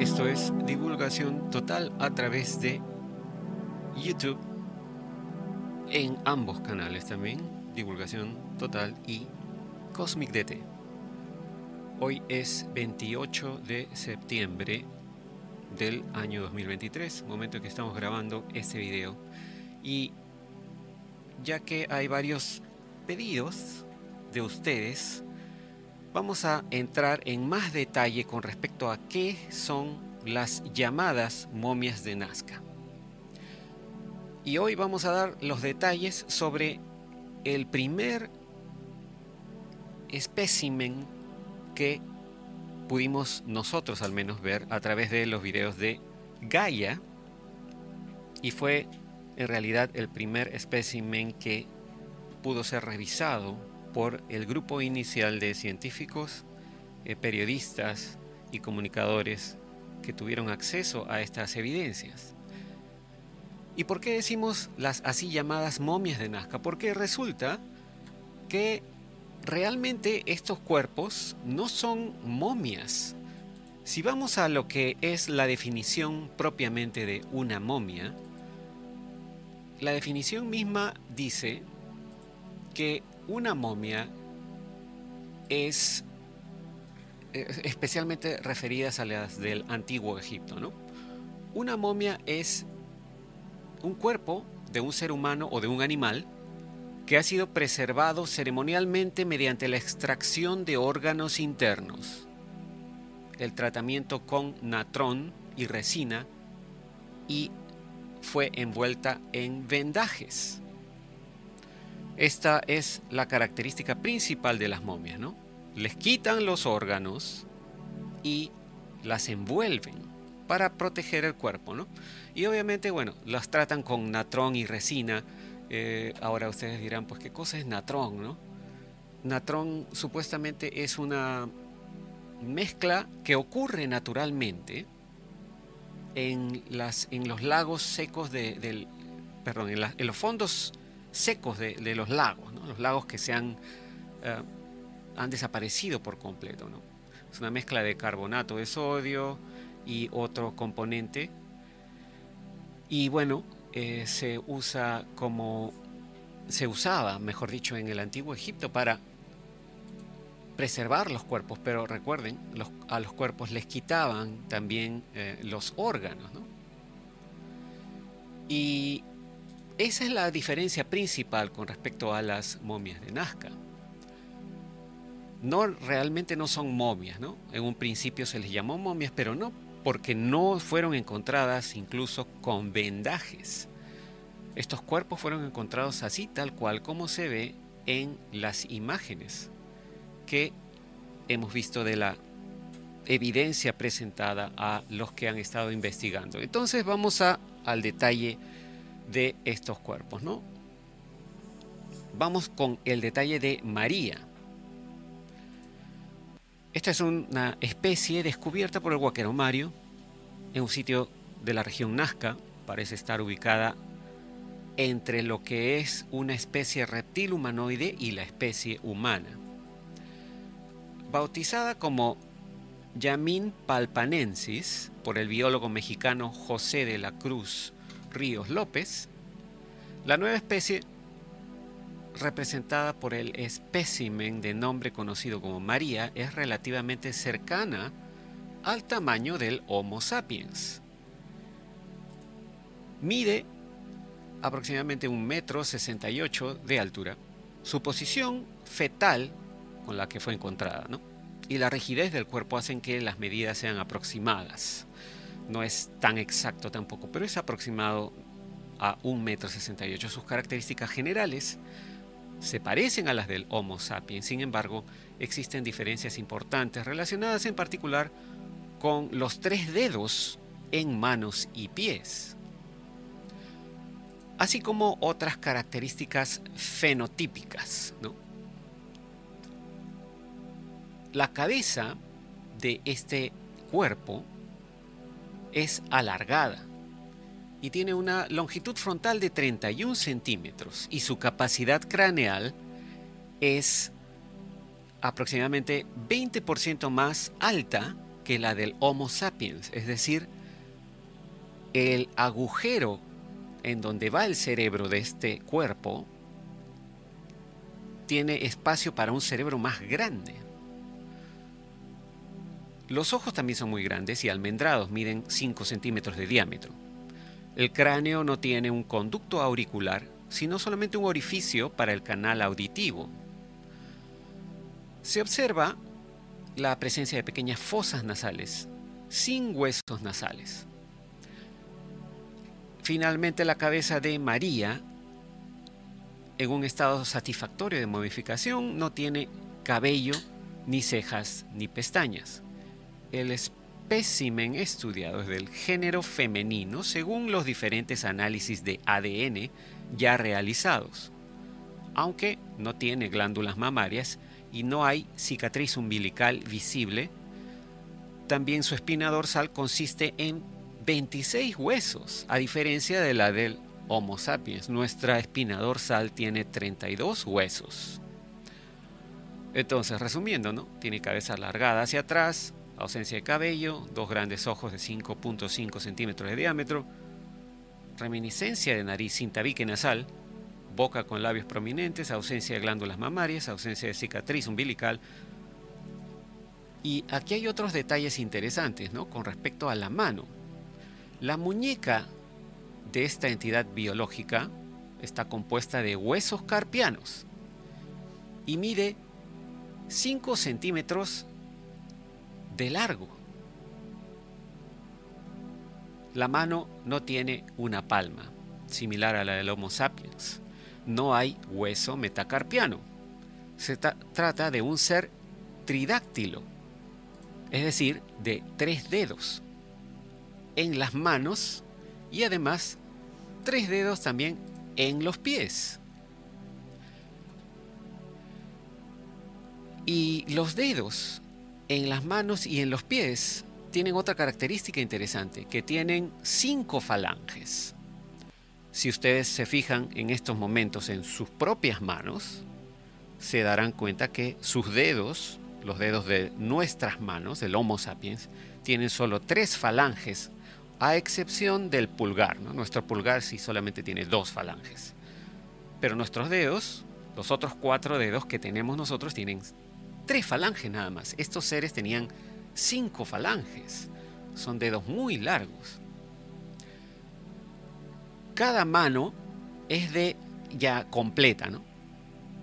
Esto es divulgación total a través de YouTube en ambos canales también, divulgación total y Cosmic DT. Hoy es 28 de septiembre del año 2023, momento en que estamos grabando este video. Y ya que hay varios pedidos de ustedes, vamos a entrar en más detalle con respecto a qué son las llamadas momias de Nazca. Y hoy vamos a dar los detalles sobre el primer espécimen que pudimos nosotros al menos ver a través de los videos de Gaia y fue en realidad el primer espécimen que pudo ser revisado por el grupo inicial de científicos, eh, periodistas y comunicadores que tuvieron acceso a estas evidencias. ¿Y por qué decimos las así llamadas momias de Nazca? Porque resulta que realmente estos cuerpos no son momias. Si vamos a lo que es la definición propiamente de una momia, la definición misma dice que una momia es eh, especialmente referidas a las del antiguo Egipto, ¿no? Una momia es un cuerpo de un ser humano o de un animal que ha sido preservado ceremonialmente mediante la extracción de órganos internos, el tratamiento con natrón y resina y fue envuelta en vendajes. Esta es la característica principal de las momias, ¿no? Les quitan los órganos y las envuelven para proteger el cuerpo, ¿no? Y obviamente, bueno, las tratan con natrón y resina. Eh, ahora ustedes dirán, pues, ¿qué cosa es natrón, no? Natrón supuestamente es una mezcla que ocurre naturalmente en, las, en los lagos secos de, del, perdón, en, en los fondos secos de, los lagos, los lagos que se han, eh, han desaparecido por completo. ¿no? Es una mezcla de carbonato de sodio y otro componente. Y bueno, eh, se usa como se usaba, mejor dicho, en el antiguo Egipto para preservar los cuerpos, pero recuerden, a los cuerpos les quitaban también eh, los órganos. ¿no? Y esa es la diferencia principal con respecto a las momias de Nazca. No, realmente no son momias, ¿no? En un principio se les llamó momias, pero no, porque no fueron encontradas incluso con vendajes. Estos cuerpos fueron encontrados así, tal cual como se ve en las imágenes que hemos visto de la evidencia presentada a los que han estado investigando. Entonces vamos a, al detalle de estos cuerpos, ¿no? Vamos con el detalle de María. Esta es una especie descubierta por el Guaquero Mario en un sitio de la región Nazca. Parece estar ubicada entre lo que es una especie reptil humanoide y la especie humana. Bautizada como Yamin palpanensis por el biólogo mexicano José de la Cruz Ríos López, la nueva especie representada por el espécimen de nombre conocido como María es relativamente cercana al tamaño del Homo sapiens. Mide aproximadamente un metro 68 de altura. Su posición fetal con la que fue encontrada. Y la rigidez del cuerpo hacen que las medidas sean aproximadas no es tan exacto tampoco, pero es aproximado a 1,68 m. Sus características generales se parecen a las del Homo sapiens, sin embargo, existen diferencias importantes relacionadas en particular con los tres dedos en manos y pies, así como otras características fenotípicas. La cabeza de este cuerpo es alargada y tiene una longitud frontal de 31 centímetros y su capacidad craneal es aproximadamente 20% más alta que la del Homo sapiens, es decir, el agujero en donde va el cerebro de este cuerpo tiene espacio para un cerebro más grande. Los ojos también son muy grandes y almendrados, miden 5 centímetros de diámetro. El cráneo no tiene un conducto auricular, sino solamente un orificio para el canal auditivo. Se observa la presencia de pequeñas fosas nasales, sin huesos nasales. Finalmente, la cabeza de María, en un estado satisfactorio de modificación, no tiene cabello, ni cejas, ni pestañas. El espécimen estudiado es del género femenino según los diferentes análisis de ADN ya realizados, aunque no tiene glándulas mamarias y no hay cicatriz umbilical visible. También su espina dorsal consiste en 26 huesos, a diferencia de la del Homo sapiens. Nuestra espina dorsal tiene 32 huesos. Entonces, resumiendo, ¿no? Tiene cabeza alargada hacia atrás, ausencia de cabello, dos grandes ojos de 5.5 centímetros de diámetro, reminiscencia de nariz sin tabique nasal, boca con labios prominentes, ausencia de glándulas mamarias, ausencia de cicatriz umbilical. Y aquí hay otros detalles interesantes, ¿no? Con respecto a la mano. La muñeca de esta entidad biológica está compuesta de huesos carpianos y mide 5 centímetros de largo. La mano no tiene una palma, similar a la del Homo sapiens. No hay hueso metacarpiano. Se trata de un ser tridáctilo, es decir, de tres dedos en las manos y además tres dedos también en los pies. Y los dedos en las manos y en los pies tienen otra característica interesante, que tienen cinco falanges. Si ustedes se fijan en estos momentos en sus propias manos, se darán cuenta que sus dedos, los dedos de nuestras manos, del Homo sapiens, tienen solo tres falanges a excepción del pulgar. Nuestro pulgar sí solamente tiene dos falanges. Pero nuestros dedos, los otros cuatro dedos que tenemos nosotros, tienen tres falanges nada más. Estos seres tenían cinco falanges. Son dedos muy largos. Cada mano es de ya completa, ¿no?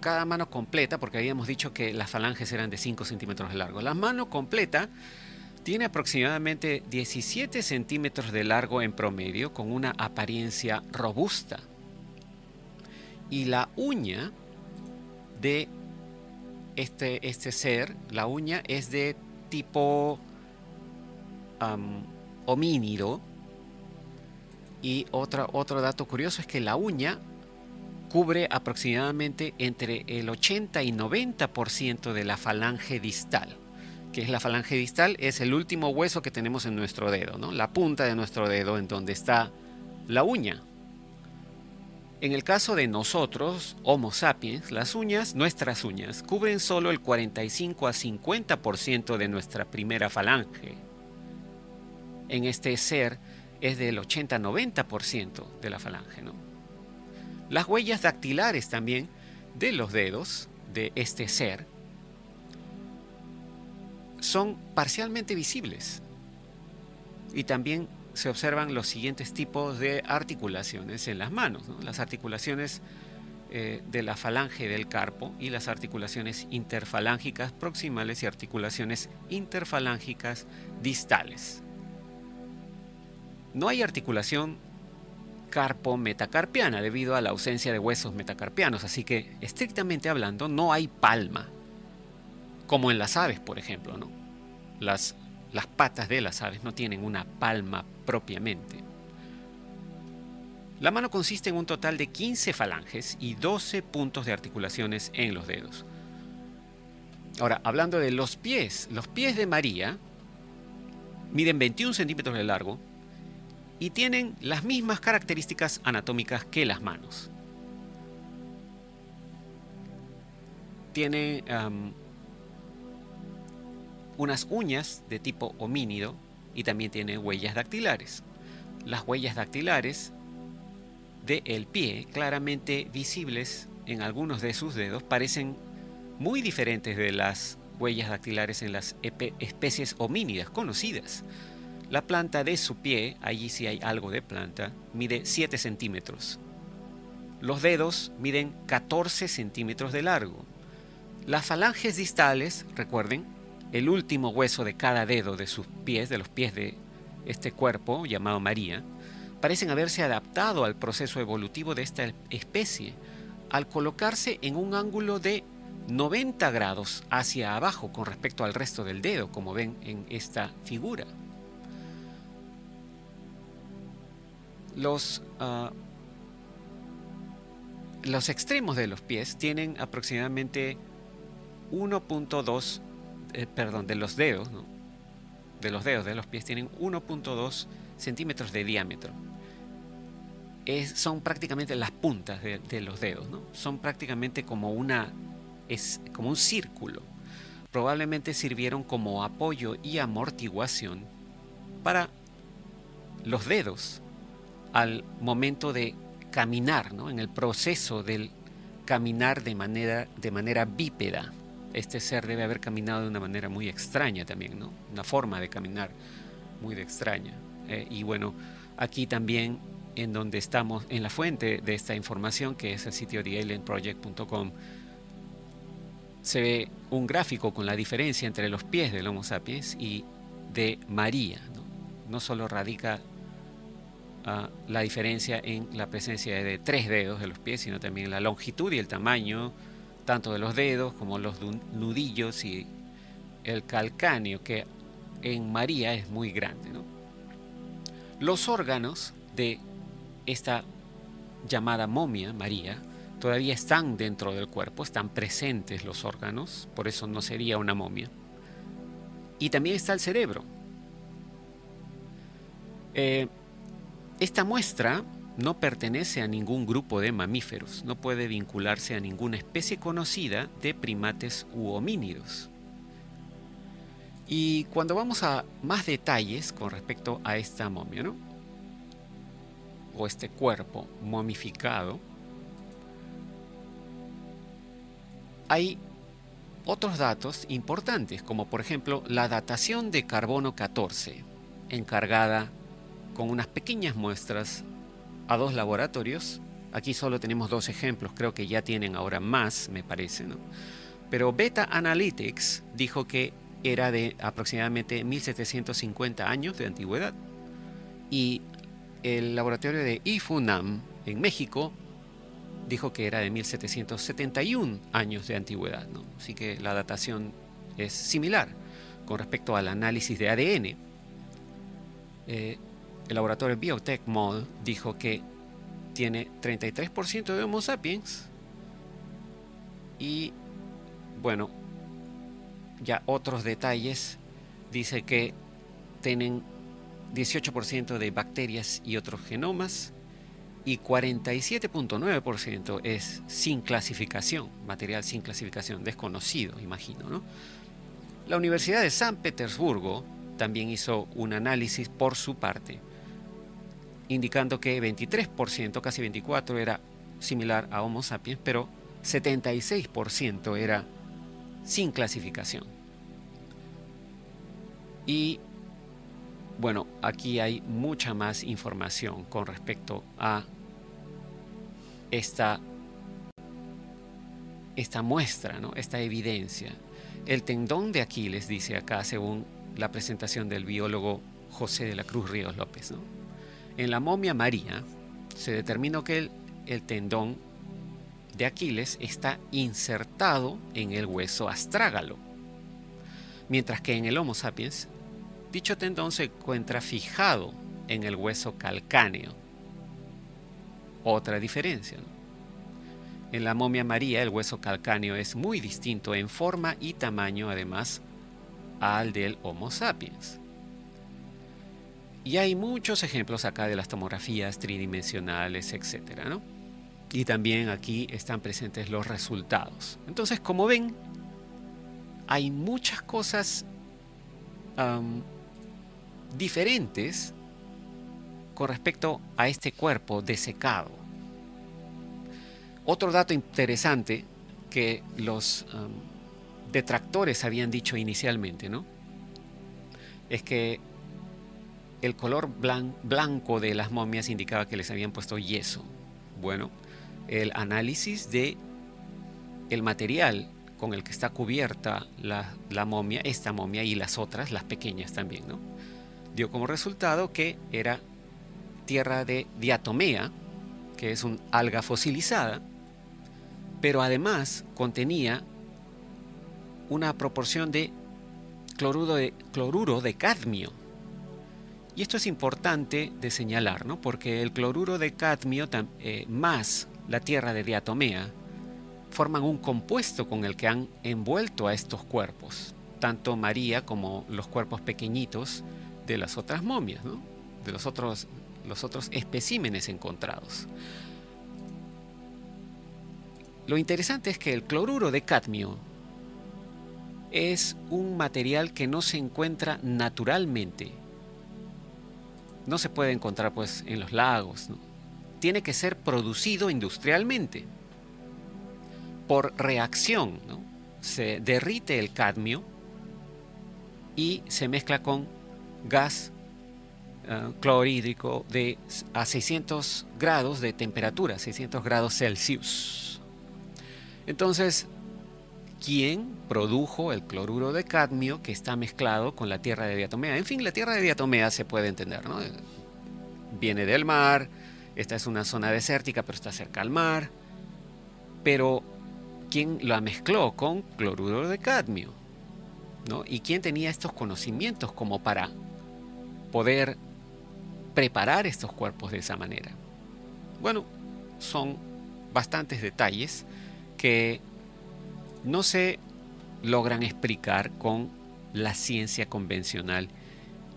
Cada mano completa, porque habíamos dicho que las falanges eran de 5 centímetros de largo. La mano completa tiene aproximadamente 17 centímetros de largo en promedio con una apariencia robusta. Y la uña de este, este ser, la uña es de tipo homínido. Y otra, otro dato curioso es que la uña cubre aproximadamente entre el 80 y 90% de la falange distal que es la falange distal, es el último hueso que tenemos en nuestro dedo, ¿no? la punta de nuestro dedo en donde está la uña. En el caso de nosotros, Homo sapiens, las uñas, nuestras uñas, cubren solo el 45 a 50% de nuestra primera falange. En este ser es del 80-90% de la falange. ¿no? Las huellas dactilares también de los dedos de este ser son parcialmente visibles. Y también se observan los siguientes tipos de articulaciones en las manos, las articulaciones eh, de la falange del carpo y las articulaciones interfalángicas proximales y articulaciones interfalángicas distales. No hay articulación carpo-metacarpiana debido a la ausencia de huesos metacarpianos, así que estrictamente hablando no hay palma como en las aves, por ejemplo, ¿no? Las, las patas de las aves no tienen una palma propiamente. La mano consiste en un total de 15 falanges y 12 puntos de articulaciones en los dedos. Ahora, hablando de los pies, los pies de María miden 21 centímetros de largo y tienen las mismas características anatómicas que las manos. Tiene unas uñas de tipo homínido y también tiene huellas dactilares. Las huellas dactilares del pie, claramente visibles en algunos de sus dedos, parecen muy diferentes de las huellas dactilares en las especies homínidas conocidas. La planta de su pie, allí sí hay algo de planta, mide 7 centímetros. Los dedos miden 14 centímetros de largo. Las falanges distales, recuerden, el último hueso de cada dedo de sus pies, de los pies de este cuerpo llamado María, parecen haberse adaptado al proceso evolutivo de esta especie al colocarse en un ángulo de 90 grados hacia abajo con respecto al resto del dedo, como ven en esta figura. Los, ah, los extremos de los pies tienen aproximadamente 1.2, eh, perdón, de los dedos, de los dedos de los pies tienen 1.2 centímetros de diámetro. son prácticamente las puntas de, los dedos, son prácticamente como una es como un círculo. Probablemente sirvieron como apoyo y amortiguación para los dedos al momento de caminar, ¿no? en el proceso del caminar de manera, de manera bípeda. Este ser debe haber caminado de una manera muy extraña también, ¿no? una forma de caminar muy extraña. Eh, y bueno, aquí también en donde estamos, en la fuente de esta información, que es el sitio de alienproject.com, se ve un gráfico con la diferencia entre los pies del Homo sapiens y de María. No, solo radica ah, la diferencia en la presencia de tres dedos de los pies, sino también la longitud y el tamaño, tanto de los dedos como los nudillos y el calcáneo, que en María es muy grande. Los órganos de esta llamada momia, María, todavía están dentro del cuerpo, están presentes los órganos, por eso no sería una momia. Y también está el cerebro. Eh, esta muestra no pertenece a ningún grupo de mamíferos, no puede vincularse a ninguna especie conocida de primates u homínidos. Y cuando vamos a más detalles con respecto a esta momia, ¿no? O este cuerpo momificado, hay otros datos importantes, como por ejemplo la datación de carbono 14, encargada con unas pequeñas muestras a dos laboratorios. Aquí solo tenemos dos ejemplos, creo que ya tienen ahora más, me parece, ¿no? Pero Beta Analytics dijo que era de aproximadamente 1750 años de antigüedad. Y el laboratorio de IFUNAM en México dijo que era de 1771 años de antigüedad, así que la datación es similar con respecto al análisis de ADN. Eh, el laboratorio Biotech Mall dijo que tiene 33% de Homo sapiens y bueno, ya otros detalles, dice que tienen 18% de bacterias y otros genomas, y 47.9% es sin clasificación, material sin clasificación, desconocido, imagino. ¿no? La Universidad de San Petersburgo también hizo un análisis por su parte, indicando que 23%, casi 24%, era similar a Homo sapiens, pero 76% era sin clasificación. Y bueno, aquí hay mucha más información con respecto a esta, esta muestra, ¿no? esta evidencia. El tendón de Aquiles, dice acá, según la presentación del biólogo José de la Cruz Ríos López. En la momia María se determinó que el, tendón de Aquiles está insertado en el hueso astrágalo, mientras que en el Homo sapiens dicho tendón se encuentra fijado en el hueso calcáneo, otra diferencia. En la momia María el hueso calcáneo es muy distinto en forma y tamaño además al del Homo sapiens. Y hay muchos ejemplos acá de las tomografías tridimensionales, etc. Y también aquí están presentes los resultados. Entonces, como ven, hay muchas cosas diferentes con respecto a este cuerpo desecado. Otro dato interesante que los detractores habían dicho inicialmente, ¿no? Es que el color blanco de las momias indicaba que les habían puesto yeso. Bueno, el análisis de el material con el que está cubierta la, momia, esta momia y las otras, las pequeñas también, ¿no? dio como resultado que era tierra de diatomea, que es un alga fosilizada, pero además contenía una proporción de cloruro de, cloruro de cadmio. Y esto es importante de señalar, ¿no? porque el cloruro de cadmio eh, más la tierra de diatomea forman un compuesto con el que han envuelto a estos cuerpos, tanto María como los cuerpos pequeñitos de las otras momias, de los otros, los otros especímenes encontrados. Lo interesante es que el cloruro de cadmio es un material que no se encuentra naturalmente. No se puede encontrar pues en los lagos. Tiene que ser producido industrialmente por reacción. Se derrite el cadmio y se mezcla con gas uh, clorhídrico de a 600 grados de temperatura, 600 grados Celsius. Entonces, ¿quién produjo el cloruro de cadmio que está mezclado con la tierra de diatomea? En fin, la tierra de diatomea se puede entender, ¿no? Viene del mar, esta es una zona desértica, pero está cerca al mar. Pero, ¿quién la mezcló con cloruro de cadmio? ¿no? ¿Y quién tenía estos conocimientos como para poder preparar estos cuerpos de esa manera. Bueno, son bastantes detalles que no se logran explicar con la ciencia convencional.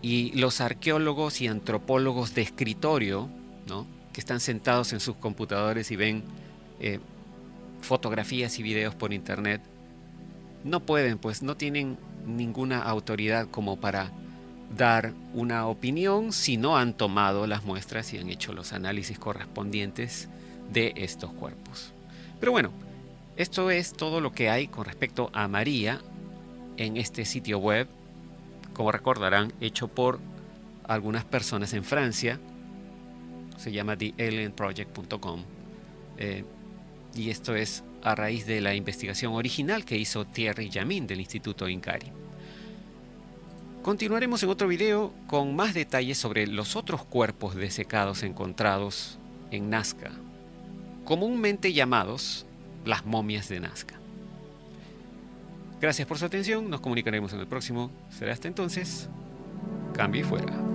Y los arqueólogos y antropólogos de escritorio, ¿no? que están sentados en sus computadores y ven eh, fotografías y videos por internet, no pueden, pues no tienen ninguna autoridad como para dar una opinión si no han tomado las muestras y han hecho los análisis correspondientes de estos cuerpos. Pero bueno, esto es todo lo que hay con respecto a María en este sitio web, como recordarán, hecho por algunas personas en Francia. Se llama thealienproject.com. Eh, y esto es a raíz de la investigación original que hizo Thierry Jamin del Instituto Incari. Continuaremos en otro video con más detalles sobre los otros cuerpos desecados encontrados en Nazca, comúnmente llamados las momias de Nazca. Gracias por su atención, nos comunicaremos en el próximo. Será hasta entonces, cambio y fuera.